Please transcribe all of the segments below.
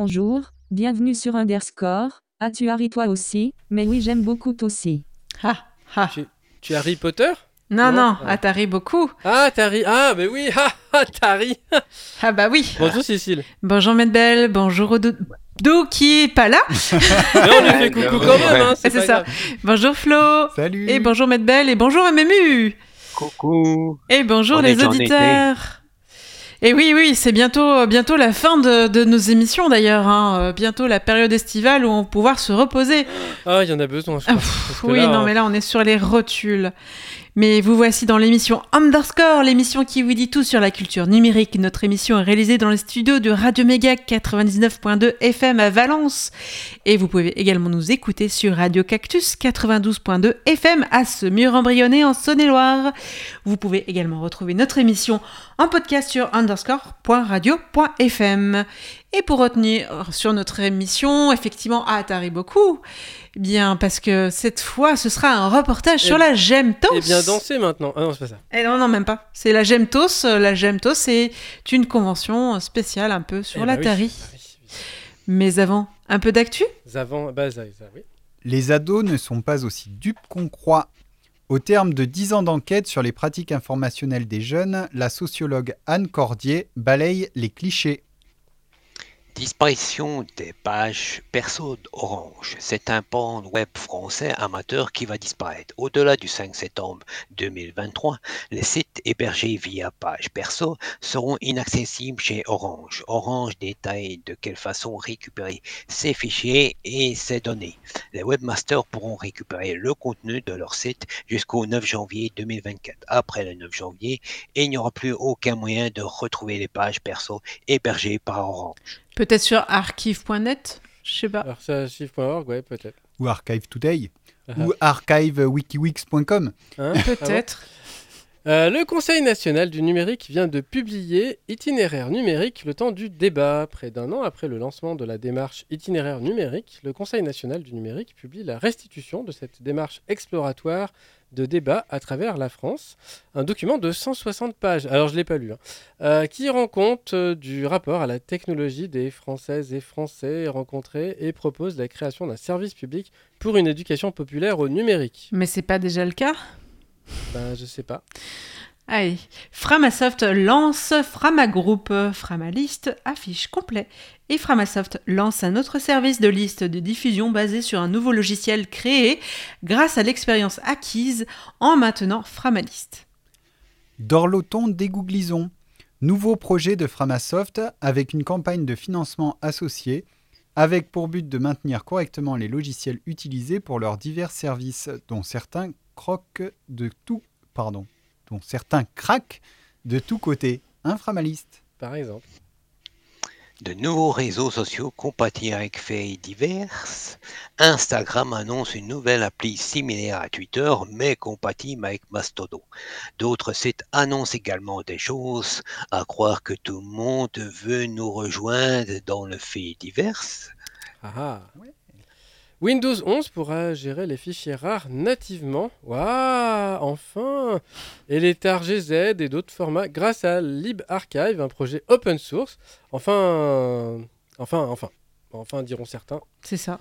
Bonjour, bienvenue sur Underscore. Ah, tu Harry toi aussi Mais oui, j'aime beaucoup aussi. Ah, ah. Tu, tu es Harry Potter? Non, Non, non, ah. Atari beaucoup. Ah, Tari. Ah, mais oui, ah, ah, Tari. Ah bah oui. Bonjour Cécile. Bonjour Medbel, bonjour Odo Odo qui est pas là. Mais on lui fait coucou quand même, hein, C'est pas ça. grave. Bonjour Flo. Salut Et bonjour Medbel et bonjour MMU. Coucou. Et bonjour On les auditeurs. Et oui, oui, c'est bientôt, bientôt la fin de, de nos émissions d'ailleurs. hein. Euh, Bientôt la période estivale où on va pouvoir se reposer. Ah, il y en a besoin, je Ah, pff, oui, là, non, hein, mais là, on est sur les rotules. Mais vous voici dans l'émission Underscore, l'émission qui vous dit tout sur la culture numérique. Notre émission est réalisée dans les studios de Radio Méga 99.2 FM à Valence. Et vous pouvez également nous écouter sur Radio Cactus 92.2 FM à Semur-en-Brionnais en Saône-et-Loire. Vous pouvez également retrouver notre émission en podcast sur underscore.radio.fm. Et pour retenir sur notre émission, effectivement, à Atari beaucoup, eh bien, parce que cette fois, ce sera un reportage sur Eh- la Gemtos. Et bien danser maintenant. Ah non, c'est pas ça. Eh non, non, même pas. C'est la Gemtos. La Gemtos, c'est une convention spéciale un peu sur Eh bah l'Atari. oui, bah oui, oui. Mais avant, un peu d'actu? Avant, bah ça, ça, oui. Les ados ne sont pas aussi dupes qu'on croit. Au terme de 10 ans d'enquête sur les pratiques informationnelles des jeunes, la sociologue Anne Cordier balaye les clichés. Disparition des pages perso d'Orange. C'est un pan web français amateur qui va disparaître. Au-delà du 5 septembre 2023, les sites hébergés via page perso seront inaccessibles chez Orange. Orange détaille de quelle façon récupérer ces fichiers et ces données. Les webmasters pourront récupérer le contenu de leur site jusqu'au 9 janvier 2024. Après le 9 janvier, il n'y aura plus aucun moyen de retrouver les pages perso hébergées par Orange. Peut-être sur archive.net Je sais pas. Chiffre.org, ouais, peut-être. Ou Archive Today. Ah. Ou archivewikiwix.com. Hein Peut-être. Euh, le Conseil national du numérique vient de publier Itinéraire numérique, le temps du débat. Près d'un an après le lancement de la démarche Itinéraire numérique, le Conseil national du numérique publie la restitution de cette démarche exploratoire de débat à travers la France. Un document de 160 pages, alors je ne l'ai pas lu, hein, euh, qui rend compte euh, du rapport à la technologie des Françaises et Français rencontrés et propose la création d'un service public pour une éducation populaire au numérique. Mais c'est pas déjà le cas? Ben, je sais pas. Allez, Framasoft lance Framagroup, Framalist affiche complet. Et Framasoft lance un autre service de liste de diffusion basé sur un nouveau logiciel créé grâce à l'expérience acquise en maintenant Framalist. Dorloton dégooglisons. Nouveau projet de Framasoft avec une campagne de financement associée, avec pour but de maintenir correctement les logiciels utilisés pour leurs divers services, dont certains croquent de tout, pardon, dont certains craquent de tous côtés. Inframaliste. Par exemple. De nouveaux réseaux sociaux compatibles avec faits divers. Instagram annonce une nouvelle appli similaire à Twitter, mais compatible avec Mastodon. D'autres sites annoncent également des choses, à croire que tout le monde veut nous rejoindre dans le fait divers. Ah ah. Windows 11 pourra gérer les fichiers rares nativement. Waouh, enfin Et les TAR GZ et d'autres formats grâce à LibArchive, un projet open source. Enfin, enfin, enfin, enfin diront certains. C'est ça.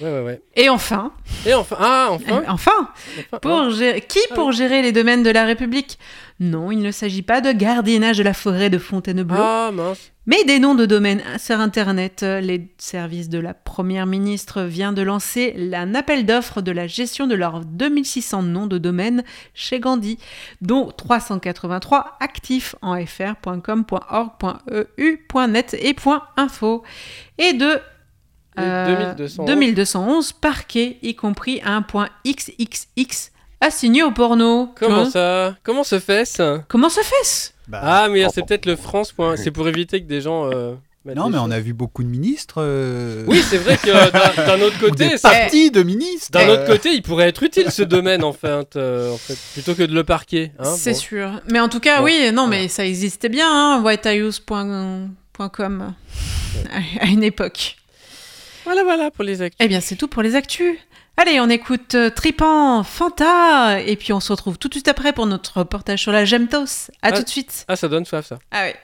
Ouais, ouais, ouais. Et enfin, Et enfin, ah, enfin, enfin, enfin, pour hein. gérer- qui Ah pour gérer les domaines de la République? Non, il ne s'agit pas de gardiennage de la forêt de Fontainebleau. Ah mince. Mais des noms de domaines sur Internet, les services de la Première ministre vient de lancer un appel d'offres de la gestion de leurs 2600 noms de domaines chez Gandhi, dont 383 actifs en fr.com.org.eu.net et .info, et de euh, 2211. 2211 parquets, y compris un .xxx assigné au porno. Comment ça? Comment se fait-ce? Comment se fait-ce? Bah, Ah, mais c'est peut-être le France. point- C'est pour éviter que des gens. euh, non, mais on a vu beaucoup de ministres. euh, Oui, c'est vrai que euh, d'un autre ou côté, des ça, partis de ministres. D'un euh, autre côté, il pourrait être utile ce domaine en fait, euh, en fait plutôt que de le parquer. hein, C'est bon. sûr. Mais en tout cas, Bon, oui, non, mais ça existait bien, hein, whitehouse.com à une époque. Voilà, voilà pour les actus. Eh bien, c'est tout pour les actus. Allez, on écoute euh, Tripan, Fanta, et puis on se retrouve tout de suite après pour notre reportage sur la Gemtos. À Ah. tout de suite. Ah, ça donne soif ça. Ah ouais.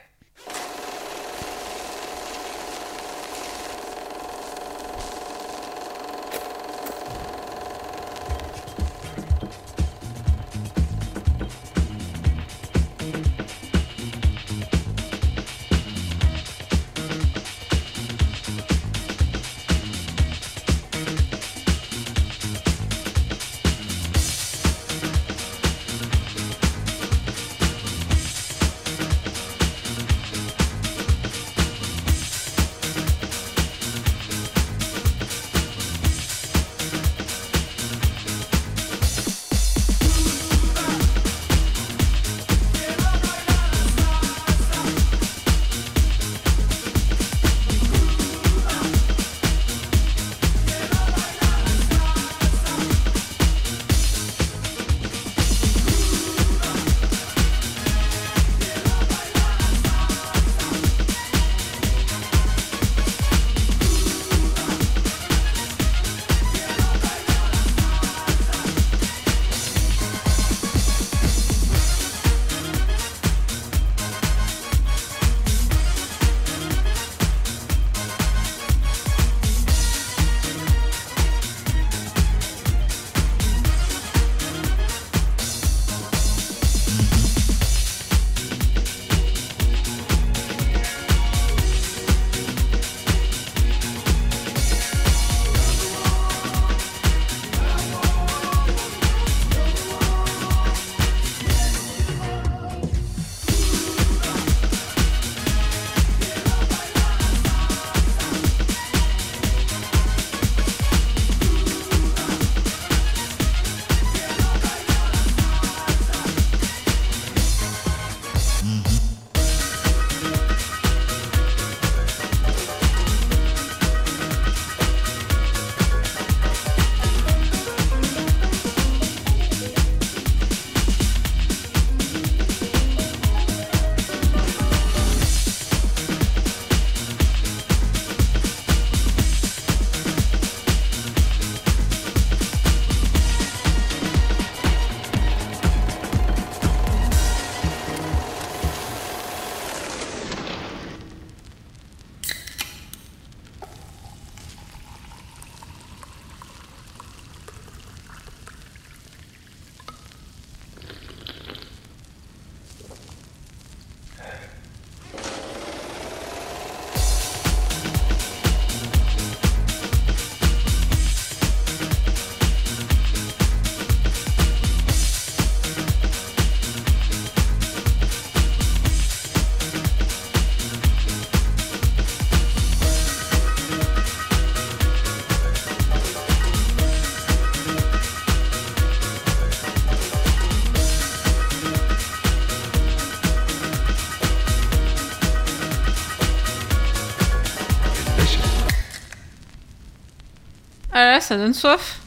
Ça donne soif.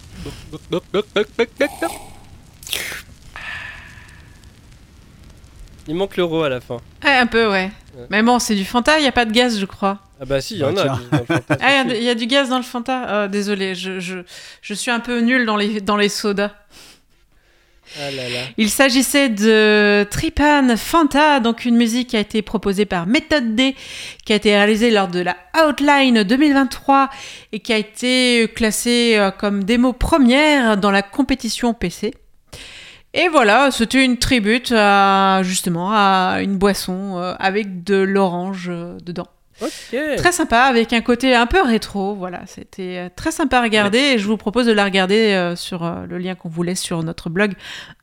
Il manque l'euro à la fin. Ouais, un peu, ouais. Ouais. Mais bon, c'est du Fanta, il n'y a pas de gaz, je crois. Ah bah si, il y en Bah, a. tiens. du- dans le Fanta, Ah, il y a du gaz dans le Fanta Ah, Désolé, je, je, je suis un peu nul dans les, dans les sodas. Ah. Il s'agissait de Tripan Fanta, donc une musique qui a été proposée par Method D, qui a été réalisée lors de la Outline 2023 et qui a été classée euh, comme démo première dans la compétition PC. Et voilà, c'était une tribute à justement à une boisson euh, avec de l'orange euh, dedans. Très sympa, avec un côté un peu rétro. Voilà, c'était euh, très sympa à regarder et je vous propose de la regarder euh, sur euh, le lien qu'on vous laisse sur notre blog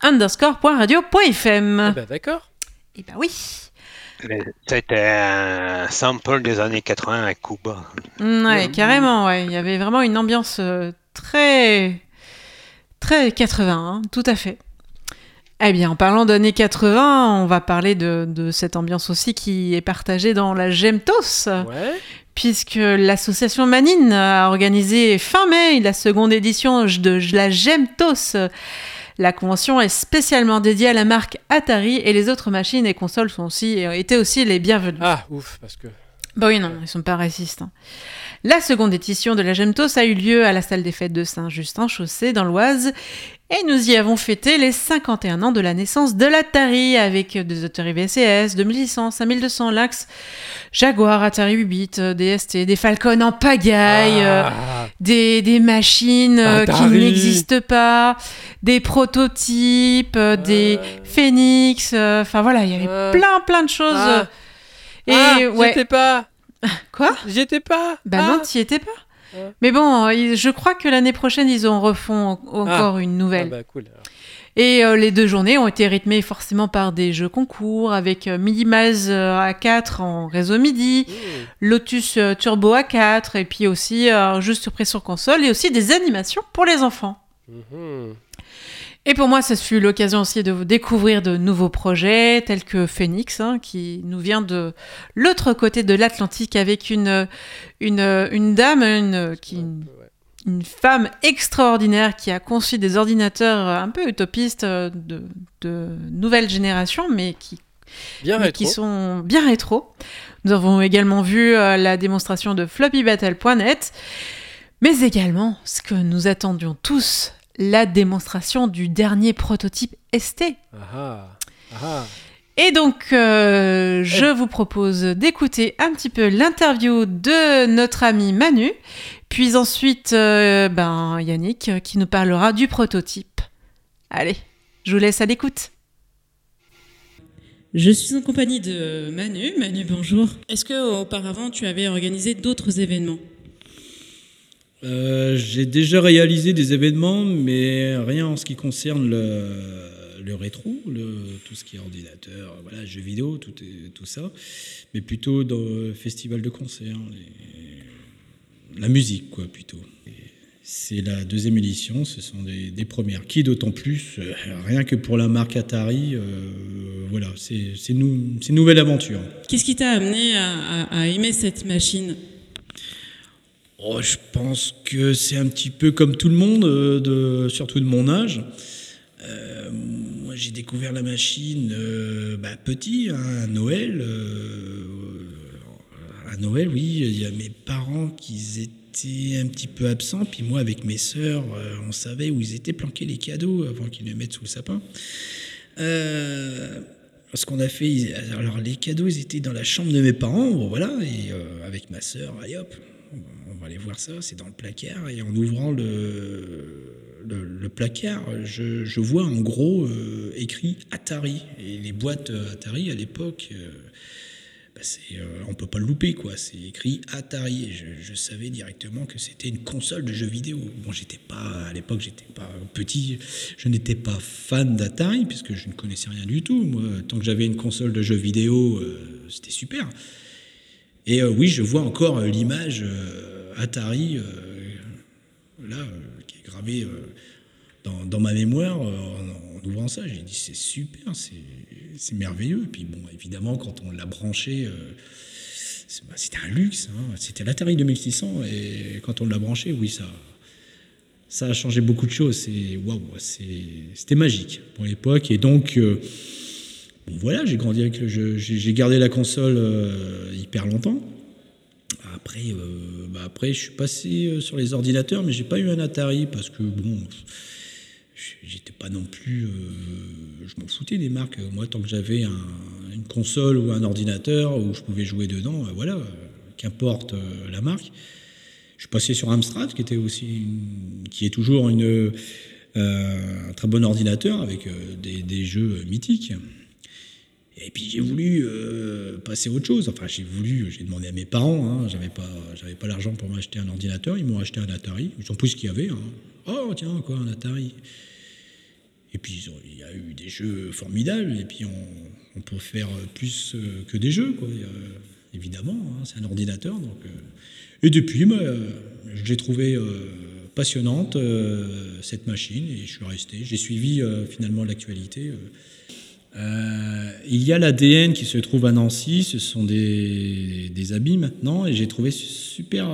underscore.radio.fm. Ah bah d'accord. Et bah oui. C'était un sample des années 80 à Cuba. Mm, ouais, Mm. carrément, ouais. Il y avait vraiment une ambiance très. très 80, hein, tout à fait. Eh bien, en parlant d'années 80, on va parler de, de cette ambiance aussi qui est partagée dans la Gemtos. Ouais. puisque l'association Manine a organisé fin mai la seconde édition de la Gemtos. La convention est spécialement dédiée à la marque Atari et les autres machines et consoles sont aussi, étaient aussi les bienvenues. Ah ouf, parce que. Bah oui, non, ils sont pas racistes. La seconde édition de la Gemtos a eu lieu à la salle des fêtes de Saint-Justin-Chaussée dans l'Oise et nous y avons fêté les 51 ans de la naissance de l'Atari avec des Atari VCS, 2600, 5200 Lynx, Jaguar, Atari 8 bits, euh, DST, des Falcon en pagaille, euh, Ah, des, des machines euh, qui n'existent pas, des prototypes, euh, des. Phoenix, euh, enfin voilà, il y avait plein plein de choses. Ah. Et ah, ouais. étais pas. Quoi? J'y étais pas. Bah Ah. non, t'y étais pas. Ouais. Mais bon, euh, je crois que l'année prochaine, ils en refont en- encore une Ah nouvelle. bah cool. Et euh, les deux journées ont été rythmées forcément par des jeux concours avec euh, Minimaz euh, A4 en réseau MIDI, Mmh. Lotus euh, Turbo A4 et puis aussi euh, jeux sur pression console et aussi des animations pour les enfants. Mhm. Et pour moi, ça fut l'occasion aussi de vous découvrir de nouveaux projets tels que Phoenix, hein, qui nous vient de l'autre côté de l'Atlantique avec une, une, une dame, une, qui, une femme extraordinaire qui a conçu des ordinateurs un peu utopistes euh, de, de nouvelle génération, mais qui, Bien mais qui sont bien rétro. Nous avons également vu euh, la démonstration de floppybattle.net, mais également ce que nous attendions tous, la démonstration du dernier prototype ST. Ah ah. Et donc, euh, je vous propose d'écouter un petit peu l'interview de notre ami Manu, puis ensuite euh, ben, Yannick euh, qui nous parlera du prototype. Allez, je vous laisse à l'écoute. Je suis en compagnie de Manu. Manu, bonjour. Est-ce que auparavant tu avais organisé d'autres événements? Euh, J'ai déjà réalisé des événements, mais rien en ce qui concerne le, rétro, tout ce qui est ordinateur, voilà, jeux vidéo, tout, ça, mais plutôt dans le festival de concerts, les- la musique, quoi, plutôt. C'est la deuxième édition, ce sont des, premières. Qui d'autant plus, euh, rien que pour la marque Atari, euh, voilà, c'est nouvelle aventure. Qu'est-ce qui t'a amené à aimer cette machine? Oh, je pense que c'est un petit peu comme tout le monde, euh, surtout de mon âge. Euh, moi, j'ai découvert la machine euh, bah, petit, hein, à Noël. à Noël, oui, il y a mes parents qui étaient un petit peu absents, puis moi, avec mes sœurs, on savait où ils étaient planqués les cadeaux avant qu'ils les mettent sous le sapin. Ce qu'on a fait, alors les cadeaux, ils étaient dans la chambre de mes parents, voilà, et avec ma sœur, allez hop, on va aller voir ça, c'est dans le placard, et en ouvrant le, placard, je, vois en gros euh, écrit Atari, et les boîtes euh, Atari à l'époque, euh, bah, on peut pas le louper, quoi, c'est écrit Atari, et je, savais directement que c'était une console de jeux vidéo. Bon, j'étais pas, à l'époque, j'étais pas petit, je n'étais pas fan d'Atari, puisque je ne connaissais rien du tout, moi, tant que j'avais une console de jeux vidéo, c'était super. Et oui, je vois encore l'image Atari, euh, là, euh, qui est gravée euh, dans, ma mémoire en, ouvrant ça. J'ai dit, c'est super, c'est merveilleux. Et puis bon, évidemment, quand on l'a branché, bah, c'était un luxe. hein. C'était l'Atari 2600. Et quand on l'a branché, oui, ça, a changé beaucoup de choses. Waouh, c'était magique pour l'époque. Et donc, bon, voilà, j'ai grandi avec. J'ai gardé la console hyper longtemps. Après, euh, bah après, je suis passé sur les ordinateurs, mais j'ai pas eu un Atari parce que bon, j'étais pas non plus. je m'en foutais des marques. Moi, tant que j'avais une console ou un ordinateur où je pouvais jouer dedans, voilà, qu'importe la marque. Je suis passé sur Amstrad, qui était aussi, qui est toujours une, euh, un très bon ordinateur avec euh, des, jeux mythiques. Et puis j'ai voulu euh, passer à autre chose. Enfin, j'ai voulu, j'ai demandé à mes parents. Hein, j'avais pas, j'avais pas l'argent pour m'acheter un ordinateur. Ils m'ont acheté un Atari. Ils ont pris ce qu'il y avait. Hein. Oh tiens, quoi, un Atari. Et puis il y a eu des jeux formidables. Et puis on, peut faire plus que des jeux, quoi. évidemment, hein, c'est un ordinateur, donc. Et depuis, bah, je l'ai trouvée euh, passionnante, euh, cette machine, et je suis resté. J'ai suivi euh, finalement l'actualité. Il y a l'ADN qui se trouve à Nancy, ce sont des, des habits maintenant, et j'ai trouvé super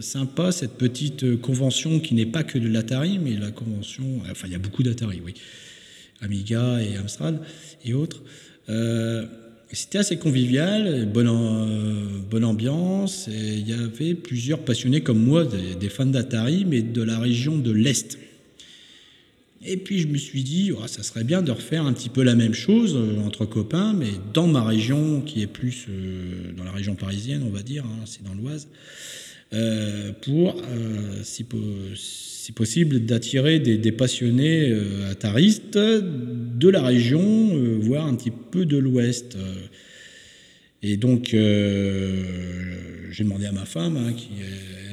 sympa cette petite convention qui n'est pas que de l'Atari, mais la convention, enfin il y a beaucoup d'Atari, oui, Amiga et Amstrad et autres. C'était assez convivial, bonne, bonne ambiance. Et il y avait plusieurs passionnés comme moi, des, fans d'Atari, mais de la région de l'Est. Et puis je me suis dit, oh, ça serait bien de refaire un petit peu la même chose euh, entre copains, mais dans ma région, qui est plus euh, dans la région parisienne, on va dire, hein, c'est dans l'Oise, euh, pour, si, si possible, d'attirer des, passionnés ataristes de la région, voire un petit peu de l'Ouest. Et donc, j'ai demandé à ma femme, hein, qui,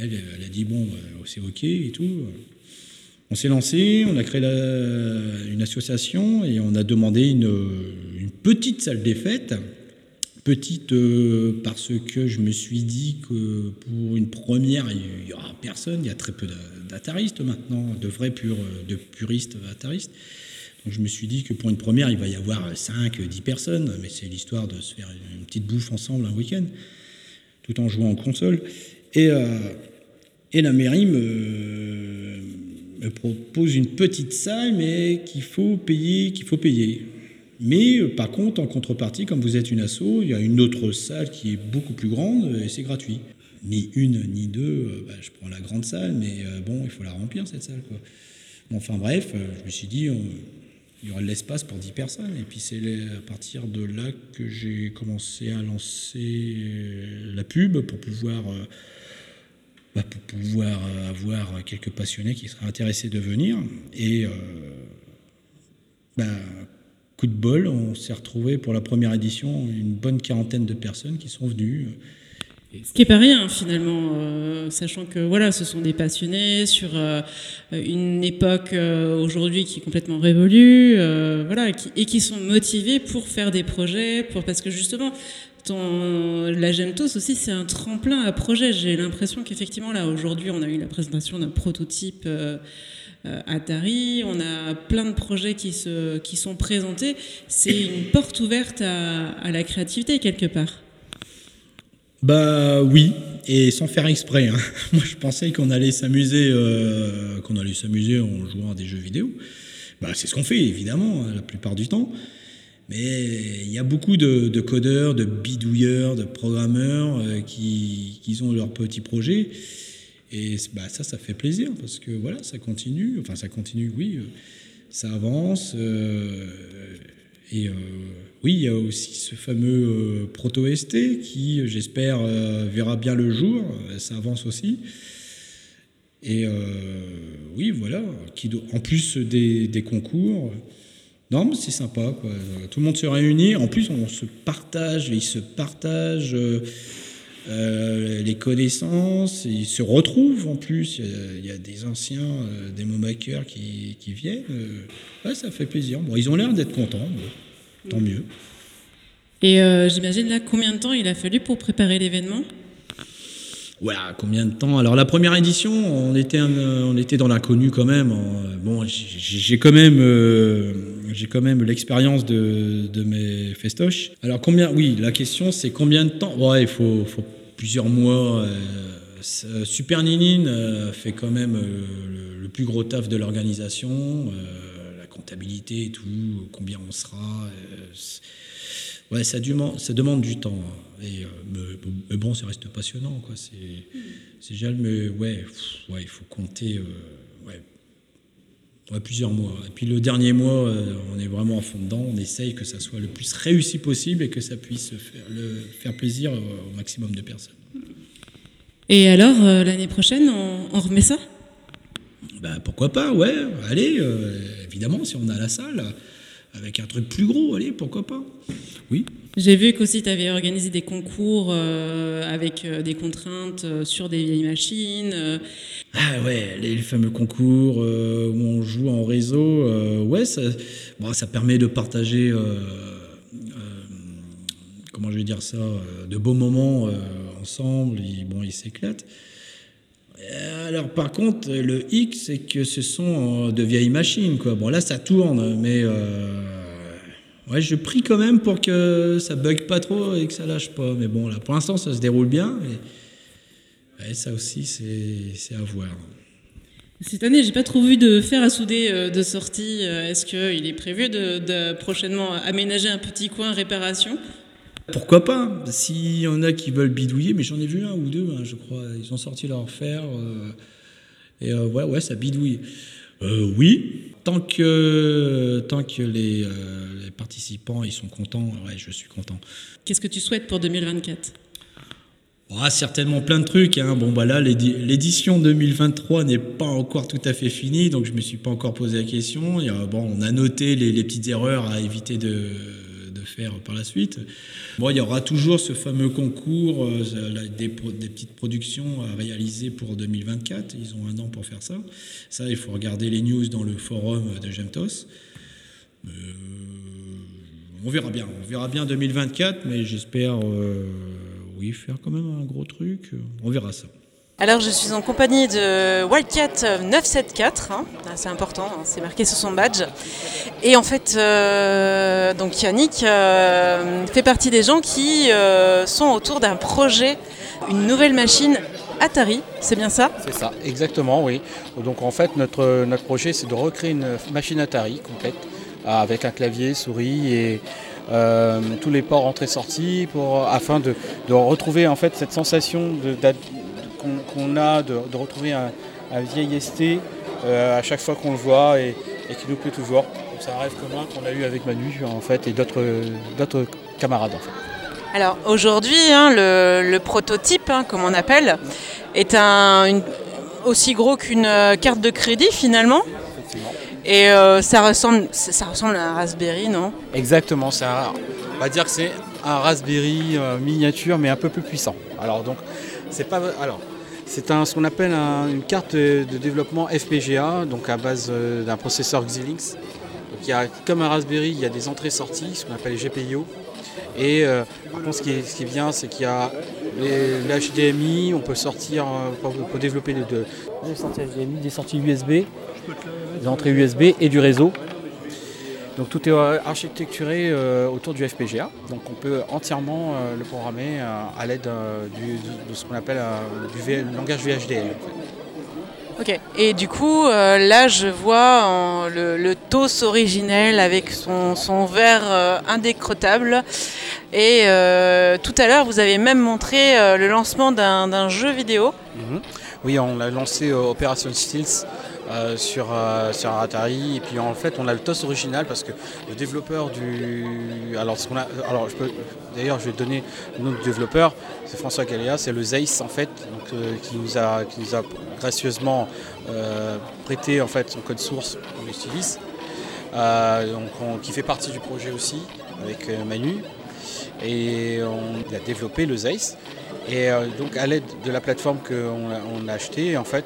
elle, elle, a dit bon, c'est ok et tout. On s'est lancé, on a créé une association et on a demandé une, petite salle des fêtes Petite euh, parce que je me suis dit que pour une première, il n'y aura personne, il y a très peu d'ataristes maintenant, de vrais purs, de puristes ataristes. Donc je me suis dit que pour une première, il va y avoir 5, 10 personnes, mais c'est l'histoire de se faire une petite bouffe ensemble un week-end, tout en jouant en console. Et, euh, et la mairie me, me propose une petite salle, mais qu'il faut payer, qu'il faut payer. Mais euh, par contre, en contrepartie, comme vous êtes une asso, il y a une autre salle qui est beaucoup plus grande et c'est gratuit. Ni une, ni deux, euh, bah, je prends la grande salle, mais euh, bon, il faut la remplir cette salle. Quoi. enfin bref, je me suis dit, il y aura de l'espace pour 10 personnes. Et puis c'est à partir de là que j'ai commencé à lancer la pub pour pouvoir, bah, pour pouvoir avoir quelques passionnés qui seraient intéressés de venir. Et bah, coup de bol, on s'est retrouvé pour la première édition une bonne quarantaine de personnes qui sont venues. Ce qui est pas rien finalement, euh, sachant que voilà, ce sont des passionnés sur euh, une époque euh, aujourd'hui qui est complètement révolue, voilà, et qui sont motivés pour faire des projets, pour parce que justement, ton, la Gemtos aussi, c'est un tremplin à projet. J'ai l'impression qu'effectivement là aujourd'hui, on a eu la présentation d'un prototype. Euh, Atari, on a plein de projets qui, sont présentés. C'est une porte ouverte à, la créativité quelque part. Bah oui, et sans faire exprès. Hein. Moi, je pensais qu'on allait s'amuser, euh, qu'on allait s'amuser en jouant à des jeux vidéo. Bah, c'est ce qu'on fait évidemment hein, la plupart du temps. Mais il y a beaucoup de, codeurs, de bidouilleurs, de programmeurs euh, qui, qui, ont leurs petits projets et bah, ça, ça fait plaisir parce que voilà, ça continue. Enfin, ça continue, oui, euh, ça avance. Euh, et oui, il y a aussi ce fameux proto-ST qui, j'espère, verra bien le jour. Ça avance aussi. Et oui, voilà, qui, en plus des, des concours. Non, mais c'est sympa, quoi. Tout le monde se réunit. En plus, on se partage, ils se partagent. Euh, les connaissances, ils se retrouvent en plus. Il y a, des anciens euh, des makers qui, qui viennent. Euh, ça fait plaisir. Bon, ils ont l'air d'être contents, tant mieux. Et j'imagine là combien de temps il a fallu pour préparer l'événement? Voilà, combien de temps? Alors la première édition, on était, on était dans l'inconnu quand même. Bon, j'ai quand même, j'ai quand même l'expérience de, de, mes festoches. Alors combien Oui, la question c'est combien de temps Ouais, il faut, faut plusieurs mois, euh, Euh, Super Ninine euh, fait quand même euh, le, le plus gros taf de l'organisation, la comptabilité et tout, combien on sera. ouais, ça, ça demande du temps. hein. Et, mais, mais bon, ça reste passionnant. quoi. C'est c'est génial, mais ouais, pff, ouais, il faut compter ouais, ouais, plusieurs mois. Et puis le dernier mois, euh, on est vraiment à fond dedans. On essaye que ça soit le plus réussi possible et que ça puisse faire, le, faire plaisir au maximum de personnes. Et alors, euh, l'année prochaine, on, on remet ça? Bah, pourquoi pas, ouais, allez, euh, évidemment, si on a la salle, avec un truc plus gros, allez, pourquoi pas. Oui. J'ai vu qu'aussi tu avais organisé des concours euh, avec euh, des contraintes euh, sur des vieilles machines. Ah ouais, les, fameux concours où on joue en réseau, ouais, ça, bon, ça permet de partager, comment je vais dire ça, de beaux moments ensemble, bon, ils s'éclatent. Alors par contre, le hic, c'est que ce sont de vieilles machines. Bon là, ça tourne, mais ouais, je prie quand même pour que ça bug pas trop et que ça lâche pas. Mais bon, là, pour l'instant, ça se déroule bien. Et, ouais, ça aussi, c'est à voir. Cette année, j'ai pas trop vu de fer à souder euh, de sortie. Euh, Est-ce qu'il est prévu de, de prochainement aménager un petit coin réparation? Pourquoi pas? S'il y en a qui veulent bidouiller, mais j'en ai vu un ou deux, hein, je crois. Ils ont sorti leur fer. euh, et euh, ouais, ouais, ça bidouille. Euh, oui, tant que, tant que les participants ils sont contents, ouais, je suis content. Qu'est-ce que tu souhaites pour 2024 Ah, certainement plein de trucs. Hein. Bon, bah là, l'édi- l'édition 2023 n'est pas encore tout à fait finie, donc je me suis pas encore posé la question. A- bon, on a noté les, les petites erreurs à éviter de, de faire par la suite. Bon, il y aura toujours ce fameux concours, euh, des petites productions à réaliser pour 2024. Ils ont un an pour faire ça. Ça, il faut regarder les news dans le forum de Gemtos. Euh, on verra bien. On verra bien 2024, mais j'espère, euh, oui, faire quand même un gros truc. On verra ça. Alors je suis en compagnie de Wildcat 974, hein. Ah, c'est important, hein, c'est marqué sur son badge. Et en fait, euh, donc Yannick euh, fait partie des gens qui euh, sont autour d'un projet, une nouvelle machine Atari, c'est bien ça? C'est ça, exactement, oui. Donc en fait, notre, notre projet, c'est de recréer une machine Atari complète, euh, avec un clavier, souris et euh, tous les ports entrée-sortie, pour, afin de, de retrouver en fait cette sensation qu'on a de, de retrouver un, un vieil ST euh, à chaque fois qu'on le voit et, et qui nous plaît toujours. C'est un rêve commun qu'on a eu avec Manu en fait et d'autres d'autres camarades en fait. Alors aujourd'hui, hein, le, le prototype, hein, comme on appelle, est un, une- aussi gros qu'une euh, carte de crédit finalement. Effectivement. Et euh, ça, ressemble, ça ressemble à un Raspberry, non? Exactement, c'est un, on va dire que c'est un Raspberry euh, miniature mais un peu plus puissant. Alors donc c'est pas alors c'est un ce qu'on appelle un- une carte de, de développement FPGA donc à base euh, d'un processeur Xilinx. Donc il y a comme un Raspberry, il y a des entrées-sorties, ce qu'on appelle les GPIO. Et euh, par contre ce qui est, ce qui est bien c'est qu'il y a l'HDMI, on peut sortir euh, on peut- on peut développer les deux des sorties HDMI, des sorties USB, des entrées USB et du réseau. Donc tout est euh, architecturé euh, autour du FPGA. Donc on peut entièrement euh, le programmer à l'aide du- de ce qu'on appelle du V- langage VHDL. en fait. Ok. Et du coup, là, je vois en- le, le TOS originel avec son, son verre indécrottable. Et euh, tout à l'heure, vous avez même montré le lancement d'un jeu vidéo. Mhm. Oui, on a lancé Operation Steels euh, sur, euh, sur Atari. Et puis en fait on a le TOS original parce que le développeur du alors ce qu'on a alors je peux d'ailleurs je vais donner le nom développeur. C'est François Galéa c'est le Zeiss en fait donc, euh, qui nous a qui nous a gracieusement prêté en fait son code source qu'on utilise donc on- qui fait partie du projet aussi avec Manu. Et on a développé le Zeiss. Et donc à l'aide de la plateforme qu'on a, on a achetée, en fait,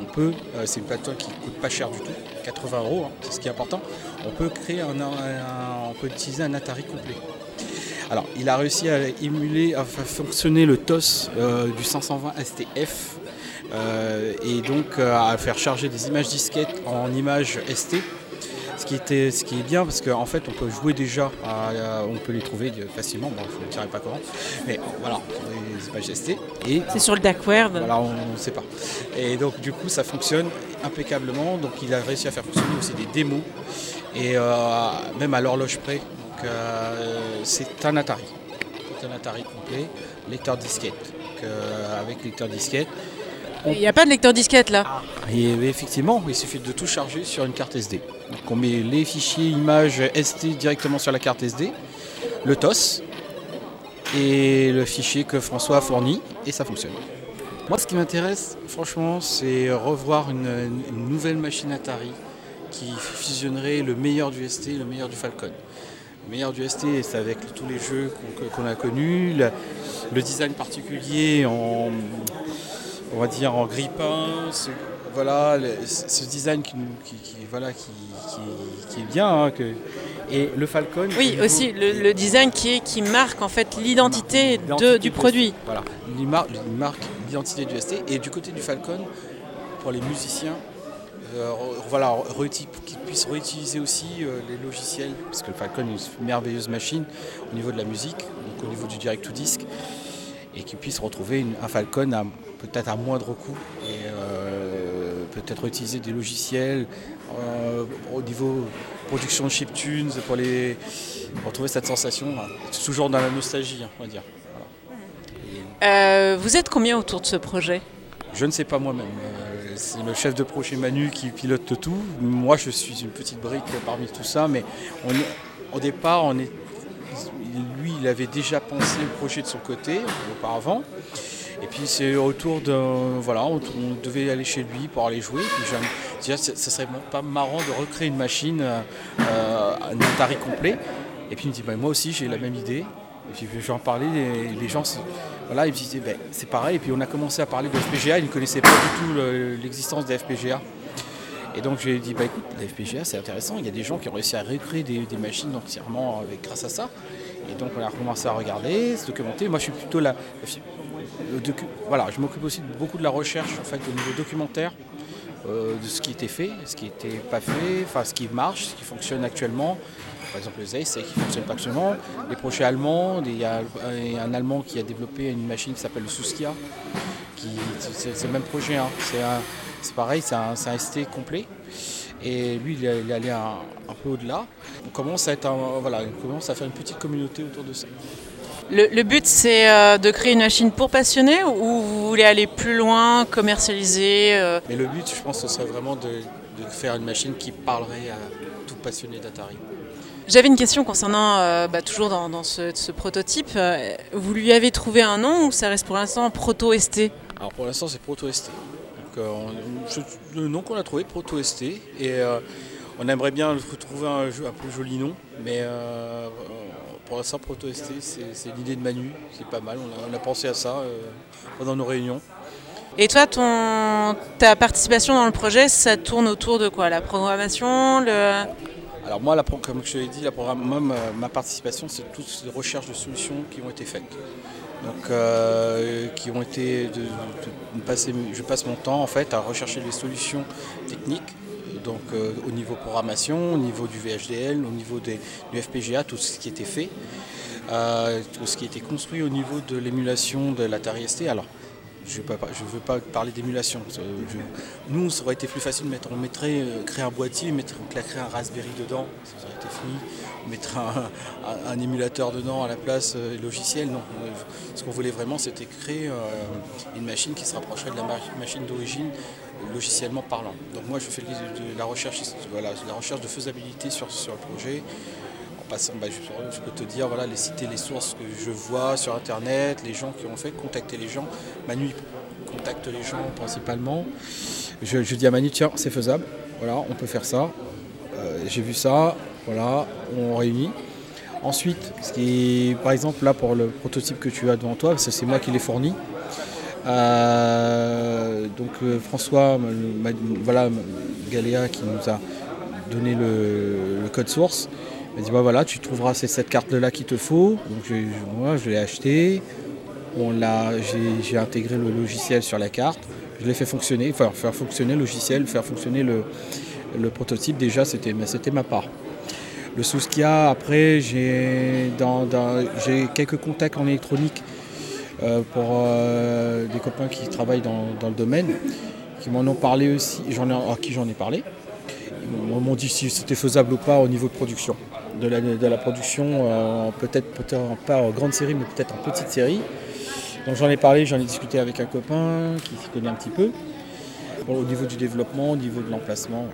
on peut, euh, c'est une plateforme qui coûte pas cher du tout, 80 euros, hein, c'est ce qui est important. On peut créer un, on peut utiliser un Atari complet. Alors, il a réussi à émuler, à faire fonctionner le TOS euh, du 520 STF euh, et donc à faire charger des images disquettes en images ST. Ce qui, était, ce qui est bien, parce qu'en fait, on peut jouer déjà, à- on peut les trouver facilement, bon, je ne dirai pas comment, mais voilà, sur les pages ST. Et C'est sur le dark web. voilà, on ne sait pas. Et donc, du coup, ça fonctionne impeccablement. Donc, il a réussi à faire fonctionner aussi des démos, et euh, même à l'horloge près. Donc, euh, c'est un Atari. C'est un Atari complet, lecteur disquette. Donc, euh, avec lecteur disquette. Il n'y a pas de lecteur disquette là? Et effectivement, il suffit de tout charger sur une carte SD. Donc, on met les fichiers images ST directement sur la carte SD, le TOS et le fichier que François a fourni, et ça fonctionne. Moi, ce qui m'intéresse, franchement, c'est revoir une, nouvelle machine Atari qui fusionnerait le meilleur du ST et le meilleur du Falcon. Le meilleur du ST, c'est avec tous les jeux qu'on a connus, le, design particulier en, on va dire en ce, voilà, le- ce design qui, nous- qui- qui- voilà, qui, est bien. hein, que- et le Falcon. Oui, aussi le, le design qui, est, qui marque en fait l'identité de- L'identité du du produit. Voilà, il marque, il marque l'identité du ST. Et du côté du Falcon, pour les musiciens, euh, voilà, qu'ils puissent réutiliser aussi euh, les logiciels, parce que le Falcon est une merveilleuse machine au niveau de la musique, donc au niveau du direct to disc, et qu'ils puissent retrouver une- un Falcon à peut-être à moindre coût et euh, peut-être utiliser des logiciels euh, au niveau production de chiptunes pour les retrouver cette sensation, hein. Toujours dans la nostalgie, hein, on va dire. Euh, vous êtes combien autour de ce projet? Je ne sais pas moi-même. Euh, C'est le chef de projet Manu qui pilote tout. Moi, je suis une petite brique parmi tout ça, mais on est- au départ, on est, lui, il avait déjà pensé le projet de son côté auparavant. Et puis c'est autour de voilà, on, devait aller chez lui pour aller jouer. Puis déjà, ça serait pas marrant de recréer une machine, euh, un Atari complet. Et puis il me dit, bah, moi aussi j'ai la même idée. Et puis j'en parlais, les, les gens, voilà, ils disaient, ben, c'est pareil. Et puis on a commencé à parler de FPGA, ils ne connaissaient pas du tout le- l'existence des FPGA. Et donc j'ai dit, bah écoute, la FPGA c'est intéressant, il y a des gens qui ont réussi à recréer des, machines entièrement avec, grâce à ça. Et donc on a recommencé à regarder, se documenter. Moi je suis plutôt là. Voilà, je m'occupe aussi beaucoup de la recherche en fait au niveau documentaire. euh, de ce qui était fait, ce qui n'était pas fait, enfin ce qui marche, ce qui fonctionne actuellement. Par exemple le Zeiss, qui ne fonctionne pas actuellement. Les projets allemands, il y a un Allemand qui a développé une machine qui s'appelle le Suskia. qui- C'est le même projet, hein. c'est pareil, c'est un, un ST complet. Et lui, il est allé un, peu au-delà. On voilà, on commence à faire une petite communauté autour de ça. Le, le but c'est euh, de créer une machine pour passionnés ou vous voulez aller plus loin, commercialiser euh, Mais le but, je pense, ce serait vraiment de, de faire une machine qui parlerait à tout passionné d'Atari. J'avais une question concernant, euh, bah, toujours dans, dans ce, ce prototype. Vous lui avez trouvé un nom ou ça reste pour l'instant Proto-ST Alors pour l'instant, c'est Proto ST. Donc, on- je- le nom qu'on a trouvé, Proto ST. Et on aimerait bien trouver un, un peu joli nom. Mais euh, pour l'instant, Proto ST, c'est l'idée de Manu. C'est pas mal. On a, on a pensé à ça euh, pendant nos réunions. Et toi, ton, ta participation dans le projet, ça tourne autour de quoi? La programmation le... Alors moi, la comme je l'ai dit, la programme, moi, ma, ma participation, c'est toutes les recherches de solutions qui ont été faites. Donc, euh, qui ont été de, de- de passer, je passe mon temps en fait à rechercher les solutions techniques. Donc euh, au niveau programmation, au niveau du VHDL, au niveau des, du FPGA, tout ce qui était fait, euh, tout ce qui était construit au niveau de l'émulation de l'Atari ST. Alors je ne veux pas parler d'émulation. Nous, ça aurait été plus facile de mettre, on mettrait, euh, créer un boîtier, mettre, on claquerait un Raspberry dedans, ça aurait été fini. On mettrait un, émulateur dedans à la place euh, logiciel. Non, ce qu'on voulait vraiment, c'était créer une machine qui se rapprocherait de la ma- machine d'origine logiciellement parlant. Donc moi, je fais de la recherche, voilà, de la recherche de faisabilité sur, sur le projet. En passant, bah, je, peux te dire, voilà, les citer les sources que je vois sur Internet, les gens qui ont fait, contacter les gens. Manu contacte les gens principalement. Je, dis à Manu, tiens, c'est faisable, voilà, on peut faire ça. Euh, J'ai vu ça, voilà, on réunit. Ensuite, ce qui par exemple, là pour le prototype que tu as devant toi, c'est moi qui l'ai fourni. Euh, donc euh, François, voilà, Galéa qui nous a donné le, code source. Il m'a dit bah voilà, tu trouveras cette carte là qu'il te faut. Je, moi je l'ai acheté. J'ai, intégré le logiciel sur la carte. Je l'ai fait fonctionner, enfin faire fonctionner le logiciel, faire fonctionner le, prototype déjà c'était ma part. Le souci qu'il y a après, j'ai dans, j'ai quelques contacts en électronique pour euh, des copains qui travaillent dans, le domaine, qui m'en ont parlé aussi, à qui j'en ai parlé. Ils m'ont dit si c'était faisable ou pas au niveau de production. De la, production, euh, peut-être peut pas en grande série, mais peut-être en petite série. Donc j'en ai parlé, j'en ai discuté avec un copain qui s'y connaît un petit peu, au niveau du développement, au niveau de l'emplacement.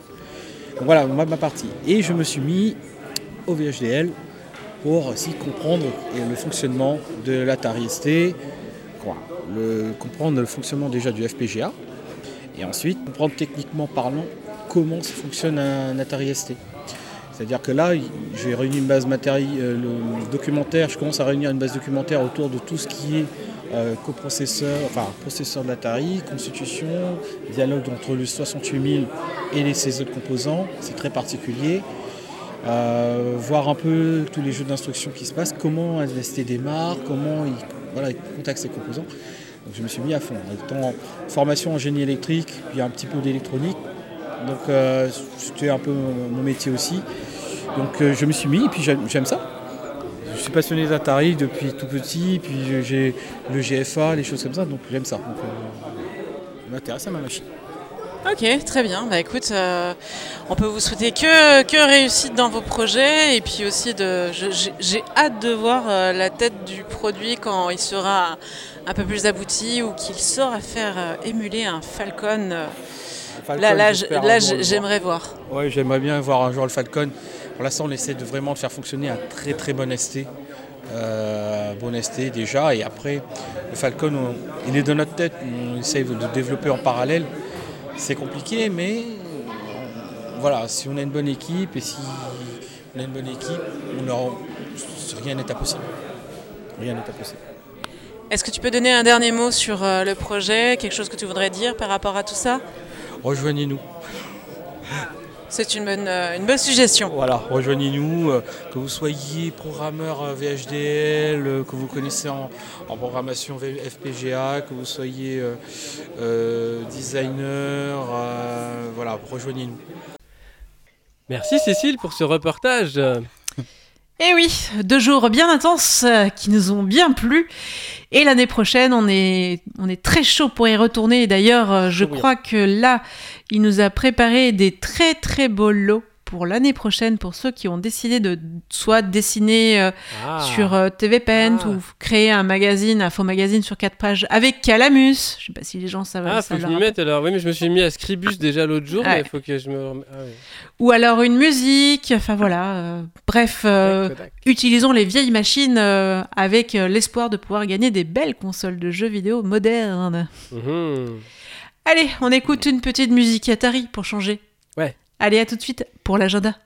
Voilà, ma partie. Et je me suis mis au VHDL pour aussi comprendre le fonctionnement de l'Atari ST, quoi, comprendre le fonctionnement déjà du FPGA, et ensuite comprendre techniquement parlant comment ça fonctionne un Atari ST. C'est-à-dire que là, j'ai réuni une base matérielle, euh, documentaire, je commence à réunir une base documentaire autour de tout ce qui est euh, enfin processeur de l'Atari, constitution, dialogue entre le 68000 et les, ses autres composants, c'est très particulier. Euh, voir un peu tous les jeux d'instruction qui se passent, comment un ST démarre, comment il, voilà, il contacte ses composants. Donc je me suis mis à fond. Étant formation en génie électrique, puis un petit peu d'électronique. Donc euh, c'était un peu mon métier aussi. Donc euh, je me suis mis et puis j'aime ça. Je suis passionné d'Atari depuis tout petit, puis j'ai le GFA, les choses comme ça, donc j'aime ça. Donc, m'intéresse à ma machine. Ok, très bien. Bah écoute, euh, on peut vous souhaiter que, que réussite dans vos projets et puis aussi de. J'ai hâte de voir euh, la tête du produit quand il sera un peu plus abouti ou qu'il saura faire euh, émuler un Falcon. Falcon, là, là, j'aimerais voir. Ouais, j'aimerais bien voir un jour le Falcon. Pour l'instant, on essaie de vraiment de faire fonctionner un très très bon ST. Euh, bon ST déjà, et après, le Falcon, on- il est dans notre tête. On essaie de le développer en parallèle. C'est compliqué, mais euh, voilà, si on a une bonne équipe et si on a une bonne équipe, on aura, rien n'est impossible. Rien n'est impossible. Est-ce que tu peux donner un dernier mot sur euh, le projet, quelque chose que tu voudrais dire par rapport à tout ça? Rejoignez-nous. C'est une bonne, euh, une bonne suggestion. Voilà, rejoignez-nous, euh, que vous soyez programmeur euh, VHDL, que vous connaissez en, en programmation V- FPGA, que vous soyez euh, euh, designer, euh, voilà, rejoignez-nous. Merci Cécile pour ce reportage. Eh oui, deux jours bien intenses euh, qui nous ont bien plu. Et l'année prochaine, on est, on est très chaud pour y retourner. Et D'ailleurs, euh, je crois que là, il nous a préparé des très très beaux lots pour l'année prochaine pour ceux qui ont décidé de soit dessiner euh, Ah. sur euh, TV Paint Ah. ou créer un magazine, un faux magazine sur quatre pages avec Calamus. Je sais pas si les gens savent. Ah, ça faut que je m'y mette alors. Oui, mais je me suis mis à Scribus déjà l'autre jour, mais il faut que je me. Ah, oui. Ou alors une musique. Enfin voilà. euh, bref. euh, Tac, tac. utilisons les vieilles machines euh, avec euh, l'espoir de pouvoir gagner des belles consoles de jeux vidéo modernes. Mhm. Allez, on écoute une petite musique Atari pour changer. Allez, à tout de suite pour l'agenda.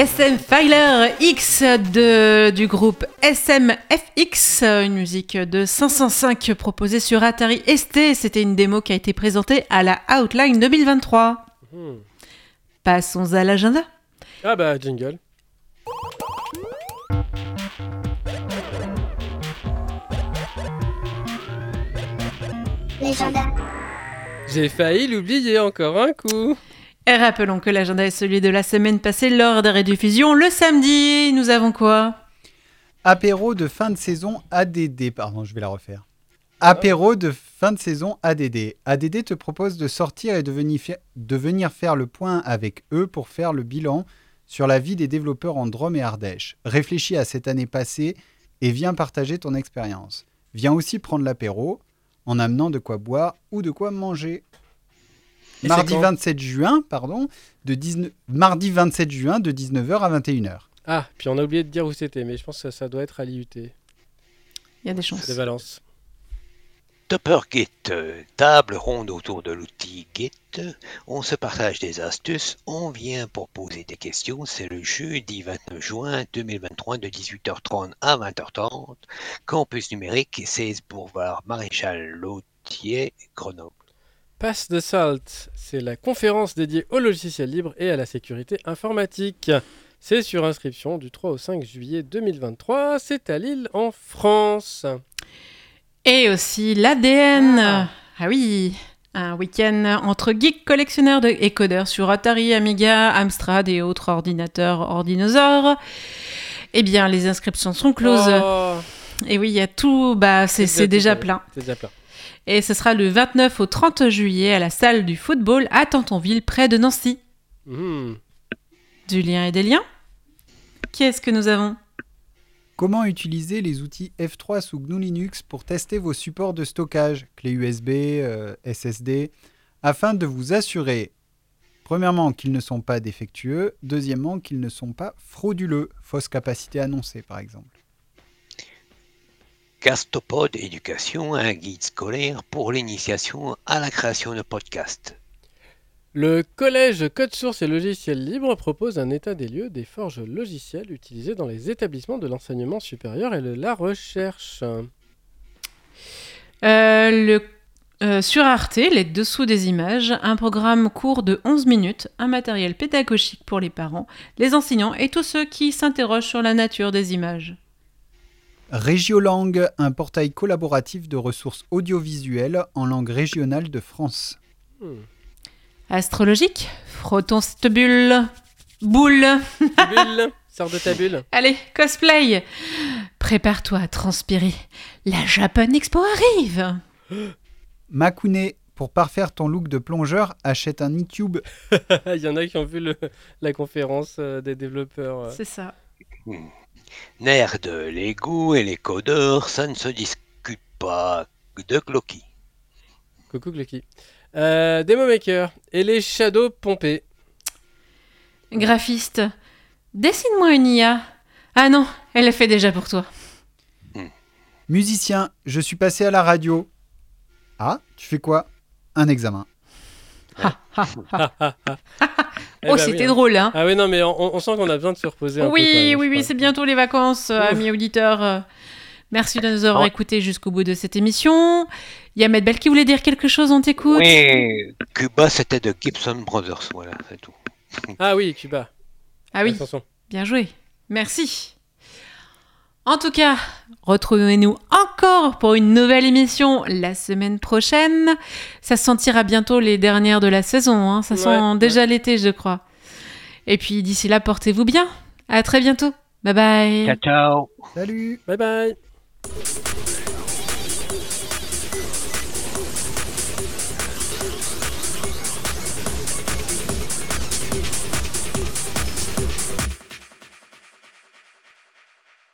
SM Filer X de, du groupe SMFX, une musique de 505 proposée sur Atari ST. C'était une démo qui a été présentée à la Outline 2023. Mhm. Passons à l'agenda. Ah bah, jingle. L'agenda. J'ai failli l'oublier encore un coup. Et rappelons que l'agenda est celui de la semaine passée lors des rediffusions. Le samedi, nous avons quoi? Apéro de fin de saison ADD. Pardon, je vais la refaire. Apéro de fin de saison ADD. ADD te propose de sortir et de venir, faire le point avec eux pour faire le bilan sur la vie des développeurs en Drôme et Ardèche. Réfléchis à cette année passée et viens partager ton expérience. Viens aussi prendre l'apéro en amenant de quoi boire ou de quoi manger. Mardi c'est quand 27 juin, pardon, de 19... mardi 27 juin de 19h à 21h. Ah, puis on a oublié de dire où c'était, mais je pense que ça doit être à l'IUT. Il y a des chances. C'est Valence. Topper Git, table ronde autour de l'outil Git. On se partage des astuces, on vient pour poser des questions. C'est le jeudi 29 juin 2023 de 18h30 à 20h30. Campus numérique 16 boulevard Maréchal Lautier, Grenoble. Pass the Salt, c'est la conférence dédiée au logiciel libre et à la sécurité informatique. C'est sur inscription du 3 au 5 juillet 2023. C'est à Lille, en France. Et aussi l'ADN. Ah. oui, un week-end entre geeks collectionneurs de et codeurs sur Atari, Amiga, Amstrad et autres ordinateurs ordinosaures. Eh bien, les inscriptions sont closes. Oh, Et oui, il y a tout. Bah, c'est déjà plein. C'est déjà plein. Et ce sera le 29 au 30 juillet à la salle du football à Tantonville, près de Nancy. Mhm. Du lien et des liens. Qu'est-ce que nous avons? Comment utiliser les outils F3 sous GNU Linux pour tester vos supports de stockage, clés USB, euh, SSD, afin de vous assurer, premièrement, qu'ils ne sont pas défectueux, deuxièmement, qu'ils ne sont pas frauduleux, fausse capacité annoncée par exemple. Castopod Éducation, un guide scolaire pour l'initiation à la création de podcasts. Le collège Code Source et Logiciels Libres propose un état des lieux des forges logicielles utilisées dans les établissements de l'enseignement supérieur et de la recherche. Euh, le, euh, Sur Arte, les dessous des images, un programme court de 11 minutes, un matériel pédagogique pour les parents, les enseignants et tous ceux qui s'interrogent sur la nature des images. Régiolang, un portail collaboratif de ressources audiovisuelles en langue régionale de France. Hmm. Astrologique, frottons cette bulle. Boule. Bulle, sors de ta bulle. Allez, cosplay. Prépare-toi à transpirer. La Japan Expo arrive. Makune, pour parfaire ton look de plongeur, achète un e-tube. Il y en a qui ont vu le- la conférence euh, des développeurs. euh. C'est ça. Nerd, les goûts et les codeurs, ça ne se discute pas de Clocky. Coucou Glucky. Euh, Demo Maker et les shadows pompés. Graphiste, dessine-moi une IA. Ah non, elle le fait déjà pour toi. Musicien, je suis passé à la radio. Ah, tu fais quoi? Un examen. Eh oh, bah c'était oui, hein. drôle, hein Ah oui, non, mais on, on sent qu'on a besoin de se reposer un peu. quand Oui, même, oui, oui, c'est bientôt les vacances, euh, Ouf. amis auditeurs. Euh, Merci de nous avoir Ouais. écoutés jusqu'au bout de cette émission. Il y a Medbel qui voulait dire quelque chose, on t'écoute Oui, Cuba c'était de Gibson Brothers, voilà, c'est tout. Ah oui, Cuba. Ah oui, Attention. bien joué. Merci. En tout cas, retrouvez-nous encore pour une nouvelle émission la semaine prochaine. Ça se sentira bientôt les dernières de la saison. hein. Ça Ouais, sent ouais. déjà l'été, je crois. Et puis d'ici là, portez-vous bien. À très bientôt. Bye bye. Ciao, ciao. Salut Bye bye.